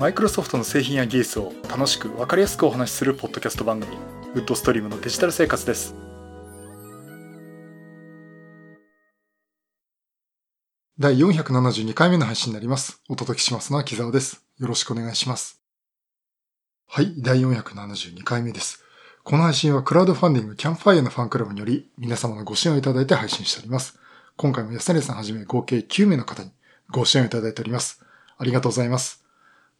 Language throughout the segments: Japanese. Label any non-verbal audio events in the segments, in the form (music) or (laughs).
マイクロソフトの製品や技術を楽しく分かりやすくお話しするポッドキャスト番組ウッドストリームのデジタル生活です。第472回目の配信になります。お届けしますのは木澤です。よろしくお願いします。はい第472回目です。この配信はクラウドファンディングキャンファイアのファンクラブにより皆様のご支援をいただいて配信しております。今回も安成さんはじめ合計9名の方にご支援をいただいております。ありがとうございます。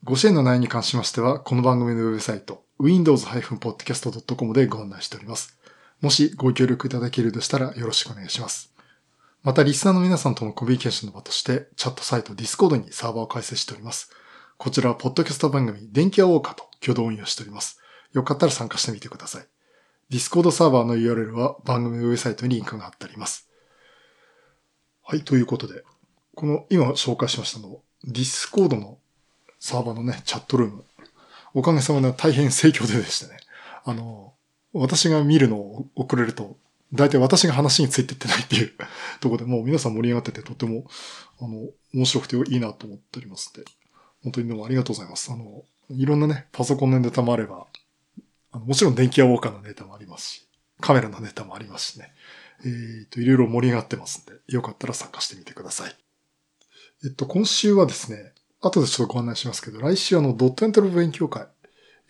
ご支援の内容に関しましては、この番組のウェブサイト、windows-podcast.com でご案内しております。もしご協力いただけるとしたらよろしくお願いします。また、リスナーの皆さんとのコミュニケーションの場として、チャットサイト Discord にサーバーを開設しております。こちらは、ポッドキャスト番組、電気屋ウォーカーと共同運用しております。よかったら参加してみてください。Discord サーバーの URL は番組のウェブサイトにリンクが貼ってあります。はい、ということで、この今紹介しましたの、ディスコードのサーバーのね、チャットルーム。おかげさまで大変盛況ででしてね。あの、私が見るのを遅れると、大体私が話についていってないっていう (laughs) ところでもう皆さん盛り上がっててとても、あの、面白くていいなと思っておりますんで、本当にどうもありがとうございます。あの、いろんなね、パソコンのネタもあれば、あのもちろん電気屋ウォーカーのネタもありますし、カメラのネタもありますしね。えっ、と、いろいろ盛り上がってますんで、よかったら参加してみてください。えっと、今週はですね、後でちょっとご案内しますけど、来週あの、ドットエントロ勉強会、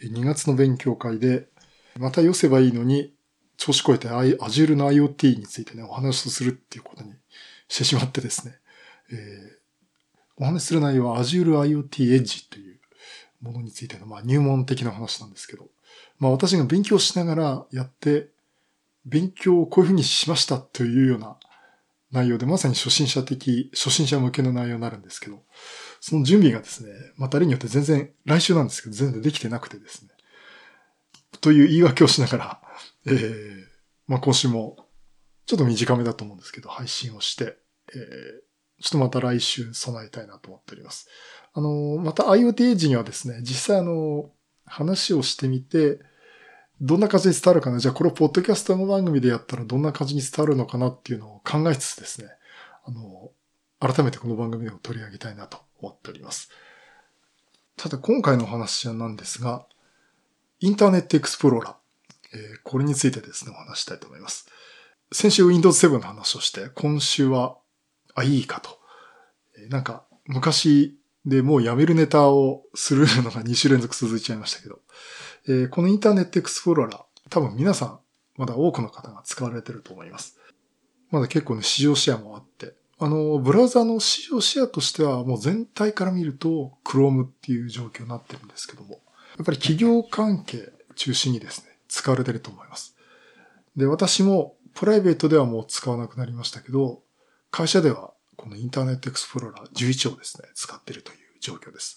2月の勉強会で、また寄せばいいのに、調子こえて Azure の IoT についてね、お話をするっていうことにしてしまってですね、えー、お話する内容は Azure IoT Edge というものについての、まあ、入門的な話なんですけど、まあ、私が勉強しながらやって、勉強をこういうふうにしましたというような内容で、まさに初心者的、初心者向けの内容になるんですけど、その準備がですね、また例によって全然、来週なんですけど、全然できてなくてですね、という言い訳をしながら、(laughs) えー、まあ今週も、ちょっと短めだと思うんですけど、配信をして、えー、ちょっとまた来週備えたいなと思っております。あの、また IoT エッジにはですね、実際あの、話をしてみて、どんな感じに伝わるかな？じゃあこれをポッドキャストの番組でやったらどんな感じに伝わるのかなっていうのを考えつつですね、あの、改めてこの番組でも取り上げたいなと思っております。ただ今回のお話なんですが、インターネットエクスプローラー、えー、これについてですね、お話したいと思います。先週 Windows 7の話をして、今週は、あ、いいかと。えー、なんか、昔でもうやめるネタをするのが2週連続続いちゃいましたけど、えー、このインターネットエクスプローラー、多分皆さん、まだ多くの方が使われてると思います。まだ結構ね、市場シェアもあって、あの、ブラウザの市場シェアとしてはもう全体から見ると Chrome っていう状況になってるんですけども、やっぱり企業関係中心にですね、使われてると思います。で、私もプライベートではもう使わなくなりましたけど、会社ではこのインターネットエクスプローラー11をですね、使ってるという状況です。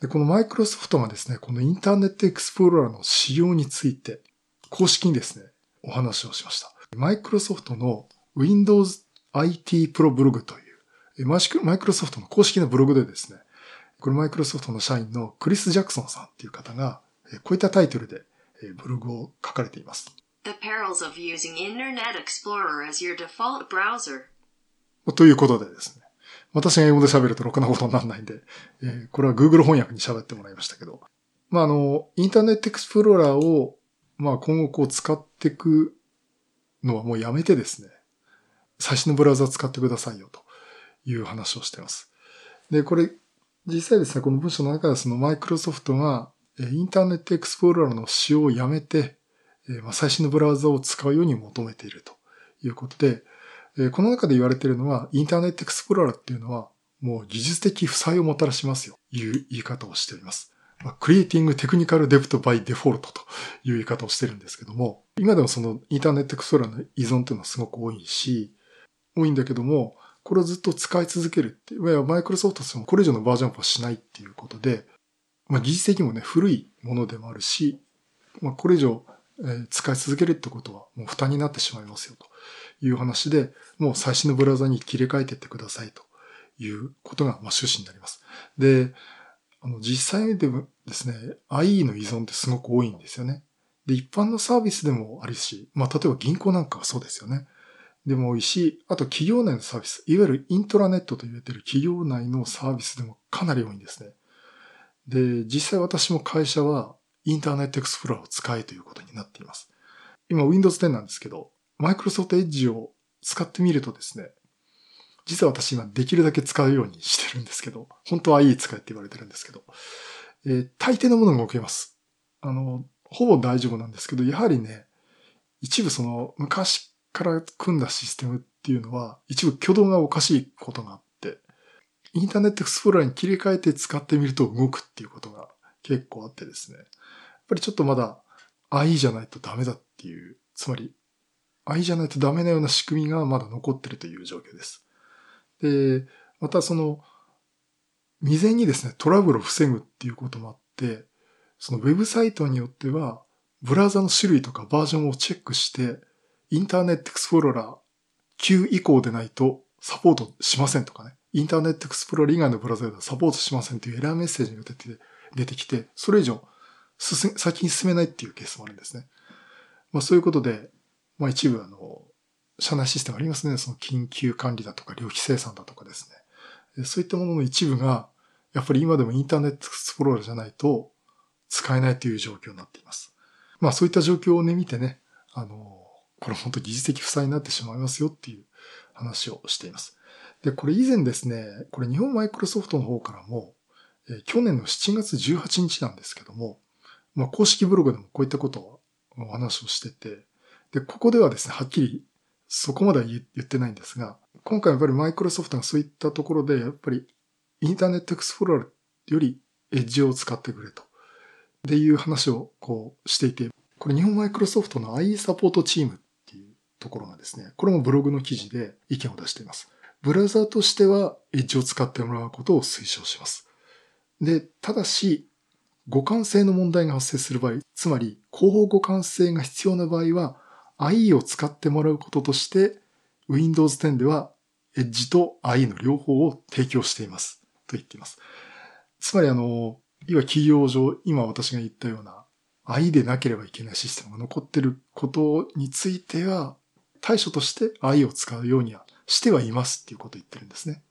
で、このマイクロソフトがですね、このインターネットエクスプローラーの仕様について、公式にですね、お話をしました。マイクロソフトの Windows IT Pro ブログという、マイクロソフトの公式なブログでですね、これマイクロソフトの社員のクリス・ジャクソンさんっていう方が、こういったタイトルでブログを書かれています。The perils of using Internet Explorer as your default browser. ということでですね、私が英語で喋るとろくなことにならないんで、えー、これは Google 翻訳に喋ってもらいましたけど。まあ、あの、インターネットエクスプローラーを、まあ、今後こう使っていくのはもうやめてですね、最新のブラウザ使ってくださいよという話をしています。で、これ、実際ですね、この文章の中ではそのマイクロソフトがインターネットエクスプローラーの使用をやめて、最新のブラウザを使うように求めているということで、この中で言われているのは、インターネットエクスプローラーっていうのは、もう技術的負債をもたらしますよ、という言い方をしております。ま、クリエイティングテクニカルデプトバイデフォルトという言い方をしてるんですけども、今でもそのインターネットエクスプローラーの依存っていうのはすごく多いし、多いんだけども、これをずっと使い続けるって、いわゆるマイクロソフトとしてもこれ以上のバージョンアップはしないっていうことで、まあ、技術的にもね、古いものでもあるし、まあ、これ以上、え使い続けるってことはもう負担になってしまいますよと。いう話で、もう最新のブラウザに切り替えていってくださいということが、まあ、趣旨になります。で、あの、実際でもですね、IE の依存ってすごく多いんですよね。で、一般のサービスでもあるし、まあ、例えば銀行なんかはそうですよね。でも多いし、あと企業内のサービス、いわゆるイントラネットと言われている企業内のサービスでもかなり多いんですね。で、実際私も会社はインターネットエクスプローラーを使えということになっています。今 Windows 10なんですけど、Microsoft Edge を使ってみるとですね、実は私今できるだけ使うようにしてるんですけど、本当は IE 使えって言われてるんですけど、えー、大抵のものが動けます。あの、ほぼ大丈夫なんですけど、やはりね、一部その昔から組んだシステムっていうのは、一部挙動がおかしいことがあって、インターネットエクスプローラーに切り替えて使ってみると動くっていうことが結構あってですね。やっぱりちょっとまだ IE じゃないとダメだっていう、つまり IE じゃないとダメなような仕組みがまだ残ってるという状況です。で、またその、未然にですね、トラブルを防ぐっていうこともあって、そのウェブサイトによっては、ブラウザの種類とかバージョンをチェックして、インターネットエクスプローラー9以降でないとサポートしませんとかね。インターネットエクスプローラー以外のブラウザではサポートしませんというエラーメッセージが出て出てきて、それ以上先に進めないっていうケースもあるんですね。まあそういうことで、まあ一部あの、社内システムありますね。その緊急管理だとか、料費生産だとかですね。そういったものの一部が、やっぱり今でもインターネットエクスプローラーじゃないと使えないという状況になっています。まあそういった状況をね、見てね、あの、これ本当技術的負債になってしまいますよっていう話をしています。で、これ以前ですね、これ日本マイクロソフトの方からも、え去年の7月18日なんですけども、まあ公式ブログでもこういったことをお話をしてて、で、ここではですね、はっきりそこまでは言ってないんですが、今回やっぱりマイクロソフトがそういったところで、やっぱりインターネットエクスプローラーよりエッジを使ってくれと。っていう話をこうしていて、これ日本マイクロソフトの IE サポートチームところがですね、これもブログの記事で意見を出しています。ブラウザーとしてはエッジを使ってもらうことを推奨します。で、ただし、互換性の問題が発生する場合、つまり広報互換性が必要な場合は、IE を使ってもらうこととして、Windows 10では Edge と IE の両方を提供しています。と言っています。つまりあの、いわ企業上、今私が言ったような i でなければいけないシステムが残ってることについては、対処として IE を使うようにはしてはいますっていうことを言ってるんですね。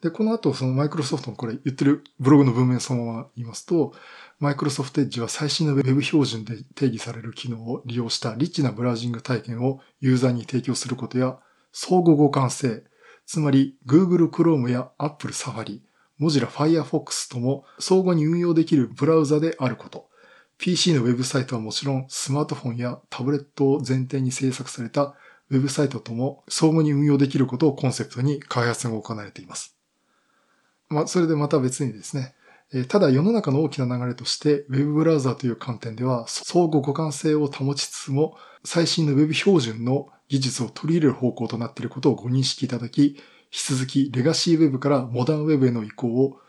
で、この後、そのマイクロソフトのこれ言ってるブログの文面そのまま言いますと、マイクロソフトエッジは最新の Web 標準で定義される機能を利用したリッチなブラウジング体験をユーザーに提供することや、相互互換性、つまり Google Chrome や Apple Safari、Mozilla Firefox とも相互に運用できるブラウザであること。PC のウェブサイトはもちろんスマートフォンやタブレットを前提に制作されたウェブサイトとも相互に運用できることをコンセプトに開発が行われています。まあ、それでまた別にですね、ただ世の中の大きな流れとして Web ブラウザーという観点では相互互換性を保ちつつも最新の Web 標準の技術を取り入れる方向となっていることをご認識いただき、引き続きレガシー Web からモダン Web への移行を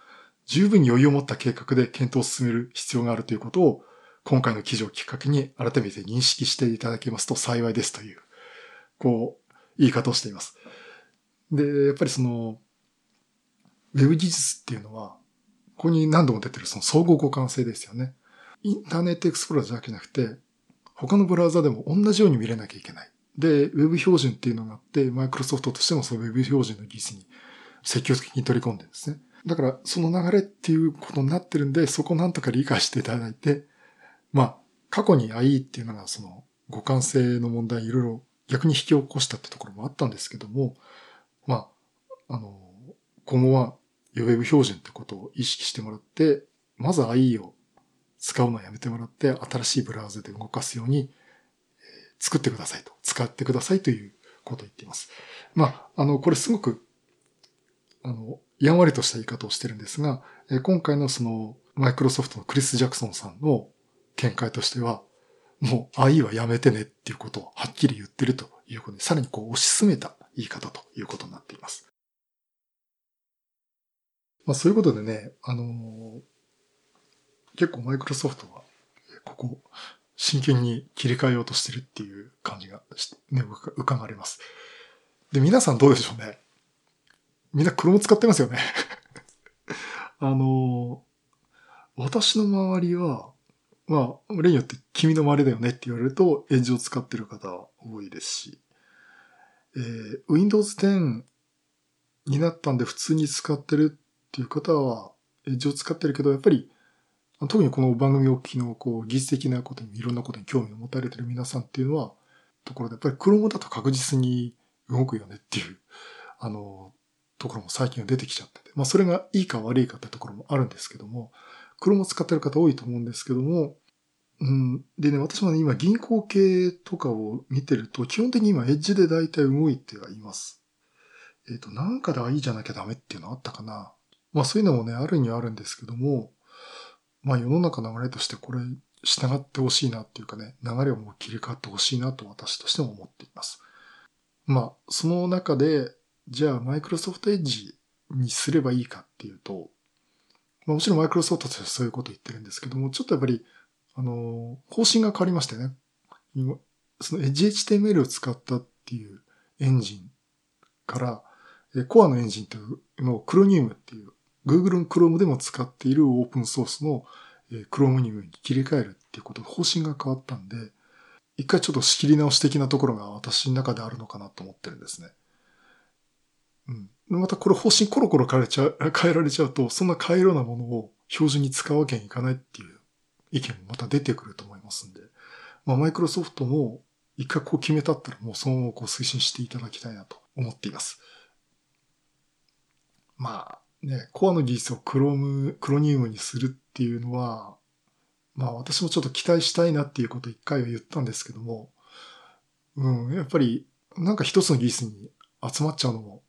十分に余裕を持った計画で検討を進める必要があるということを今回の記事をきっかけに改めて認識していただけますと幸いですという、こう、言い方をしています。で、やっぱりその、ウェブ技術っていうのは、ここに何度も出てるその相互互換性ですよね。インターネットエクスプローラーだけじゃなくて、他のブラウザでも同じように見れなきゃいけない。で、ウェブ標準っていうのがあって、マイクロソフトとしてもそのウェブ標準の技術に積極的に取り込んでるんですね。だから、その流れっていうことになってるんで、そこをなんとか理解していただいて、まあ、過去に IE っていうのがその互換性の問題いろいろ逆に引き起こしたってところもあったんですけども、まあ、あの、今後はウェブ標準ってことを意識してもらって、まず IE を使うのをやめてもらって、新しいブラウザで動かすように、作ってくださいと。使ってくださいということを言っています。まあ、あの、これすごく、あの、やんわりとした言い方をしてるんですが、今回のその、マイクロソフトのクリス・ジャクソンさんの見解としては、もう IE はやめてねっていうことをはっきり言ってるということで、さらにこう推し進めた言い方ということになっています。まあそういうことでね、あのー、結構マイクロソフトは、ここ、真剣に切り替えようとしてるっていう感じが、ね、浮かがれます。で、皆さんどうでしょうね。みんな Chrome 使ってますよね (laughs) あのー、私の周りは、まあ、例によって君の周りだよねって言われると、エッジを使ってる方多いですし、えー、Windows 10になったんで普通に使ってるっていう方は、エッジを使ってるけど、やっぱり特にこの番組を聞きの、こう、技術的なことに、いろんなことに興味を持たれてる皆さんっていうのは、ところで、やっぱり Chrome だと確実に動くよねっていう、あの、ところも最近は出てきちゃってて、まあそれがいいか悪いかってところもあるんですけども、Chrome 使ってる方多いと思うんですけども、うん。でね、私もね、今銀行系とかを見てると、基本的に今エッジで大体動いてはいます。えっ、ー、と、なんかではいいじゃなきゃダメっていうのあったかな。まあそういうのもね、あるにはあるんですけども、まあ世の中の流れとしてこれ従ってほしいなっていうかね、流れをもう切り替わってほしいなと私としても思っています。まあ、その中で、じゃあマイクロソフトエッジにすればいいかっていうと、まあ、もちろんマイクロソフトとしてそういうこと言ってるんですけども、ちょっとやっぱりあの、方針が変わりましてね。その EdgeHTML を使ったっていうエンジンから、コアのエンジンっていうのをクロニウムっていう Google の Chrome でも使っているオープンソースの Chrome ニウムに切り替えるっていうこと方針が変わったんで、一回ちょっと仕切り直し的なところが私の中であるのかなと思ってるんですね。うん。またこれ方針コロコロ変えちゃう、(laughs) 変えられちゃうと、そんな変えるようなものを標準に使うわけにいかないっていう意見もまた出てくると思いますんで、まあ、マイクロソフトも一回こう決めたったらもうそのままこう推進していただきたいなと思っています。まあね、コアの技術をクロム、クロニウムにするっていうのは、まあ私もちょっと期待したいなっていうことを一回は言ったんですけども、うん、やっぱりなんか一つの技術に集まっちゃうのも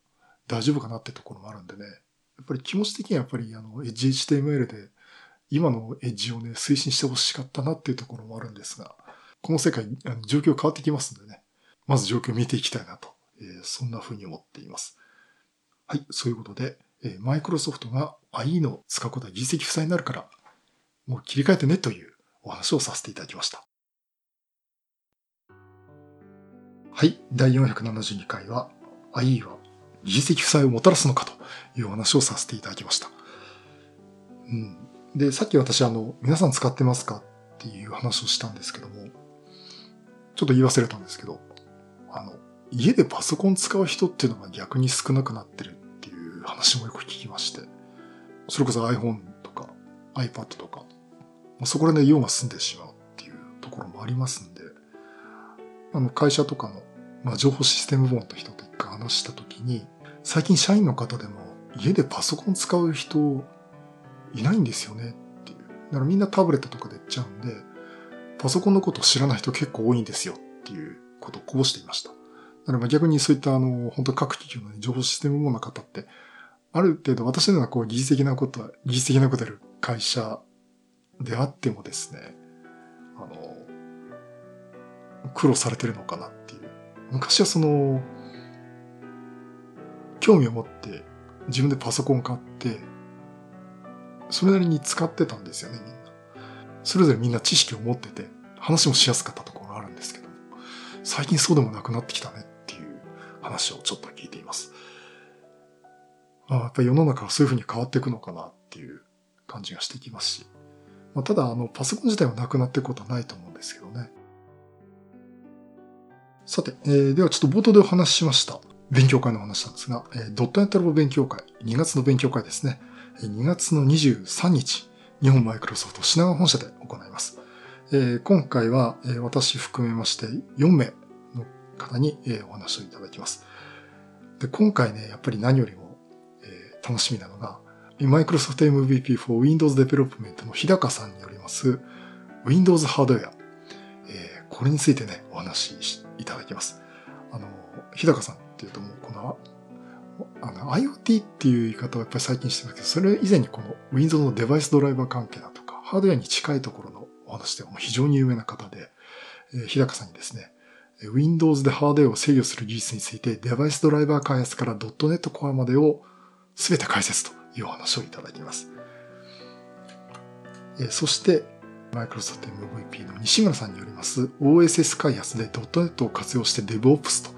大丈夫かなってところもあるんでね、やっぱり気持ち的にはやっぱりあの HTML で今のエッジをね、推進してほしかったなっていうところもあるんですが、この世界、あの状況変わってきますんでね、まず状況を見ていきたいなと、えー、そんな風に思っています。はい、そういうことで、えマイクロソフトが IE の使うことは実績負債になるから、もう切り替えてねというお話をさせていただきました。はい、第472回は IE は実績負債をもたらすのかという話をさせていただきました。うん、で、さっき私あの、皆さん使ってますかっていう話をしたんですけども、ちょっと言い忘れたんですけど、あの、家でパソコン使う人っていうのが逆に少なくなってるっていう話もよく聞きまして、それこそ iPhone とか iPad とか、そこら辺で用が済んでしまうっていうところもありますんで、あの、会社とかの、まあ、情報システム本の人と一回話したときに、最近社員の方でも家でパソコン使う人いないんですよねっていう。だからみんなタブレットとかでやっちゃうんで、パソコンのことを知らない人結構多いんですよっていうことをこうしていました。だから逆にそういったあの、本当各企業の、情報システムもの方って、ある程度私のようなこう技術的なことは、技術的なことやる会社であってもですね、あの、苦労されてるのかなっていう。昔はその、興味を持って自分でパソコン買って、それなりに使ってたんですよね、みんな。それぞれみんな知識を持ってて、話もしやすかったところがあるんですけど最近そうでもなくなってきたねっていう話をちょっと聞いています。あやっぱり世の中はそういうふうに変わっていくのかなっていう感じがしてきますし、まあ、ただあのパソコン自体はなくなっていくことはないと思うんですけどね。さて、えー、ではちょっと冒頭でお話ししました勉強会の話なんですが、えー、ドットネットラボ勉強会、2月の勉強会ですね。2月の23日、日本マイクロソフト品川本社で行います。えー、今回は、えー、私含めまして4名の方に、えー、お話をいただきます。で今回ね、やっぱり何よりも、えー、楽しみなのが、マイクロソフト MVP for Windows Development の日高さんによります Windows ハードウェア、えー、これについてね、お話しいただきます。あの、日高さんっていうともうこのあの IoT っていう言い方をやっぱり最近してますけど、それ以前にこの Windows のデバイスドライバー関係だとか、ハードウェアに近いところのお話では非常に有名な方で、えー、日高さんにですね、Windows でハードウェアを制御する技術について、デバイスドライバー開発から .NET Core までを全て解説というお話をいただきます。えー、そして、マイクロソフト MVP の西村さんによります OSS 開発で .NET を活用して DevOps と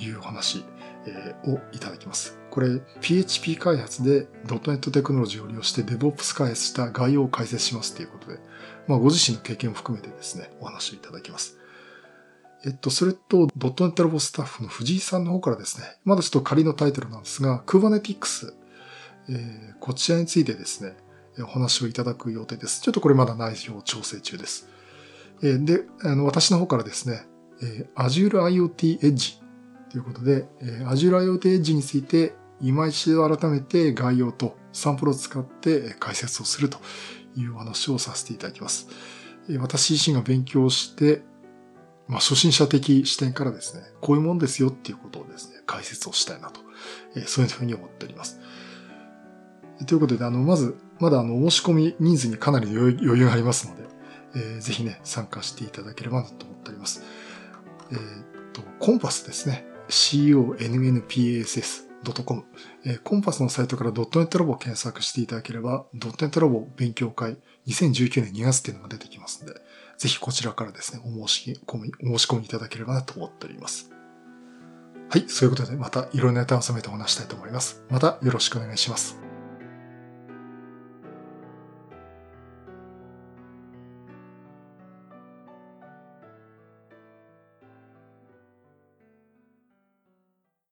いうお話。をいただきます。これ、PHP 開発で .NET テクノロジーを利用して DevOps 開発した概要を解説しますということで、まあ、ご自身の経験を含めてですね、お話をいただきます。えっと、それと、.NET ラボスタッフの藤井さんの方からですね、まだちょっと仮のタイトルなんですが、Kubernetes、えー、こちらについてですね、お話をいただく予定です。ちょっとこれまだ内容調整中です。で、あの私の方からですね、Azure IoT Edge ということで、え Azure IoT Edge について今一度改めて概要とサンプルを使って解説をするという話をさせていただきます。私自身が勉強して、まあ、初心者的視点からですね、こういうもんですよっていうことをですね、解説をしたいなと、そういうふうに思っております。ということで、あの、まず、まだあの、申し込み人数にかなり余裕がありますので、えー、ぜひね、参加していただければなと思っております。えー、っと、コンパスですね。Connpass .com、え、コンパスのサイトから .net ラボを検索していただければ、.net ラボ勉強会2019年2月っていうのが出てきますので、ぜひこちらからですね、お申し込み、お申し込みいただければなと思っております。はい、そういうことでまたいろんなネタを収めてお話したいと思います。またよろしくお願いします。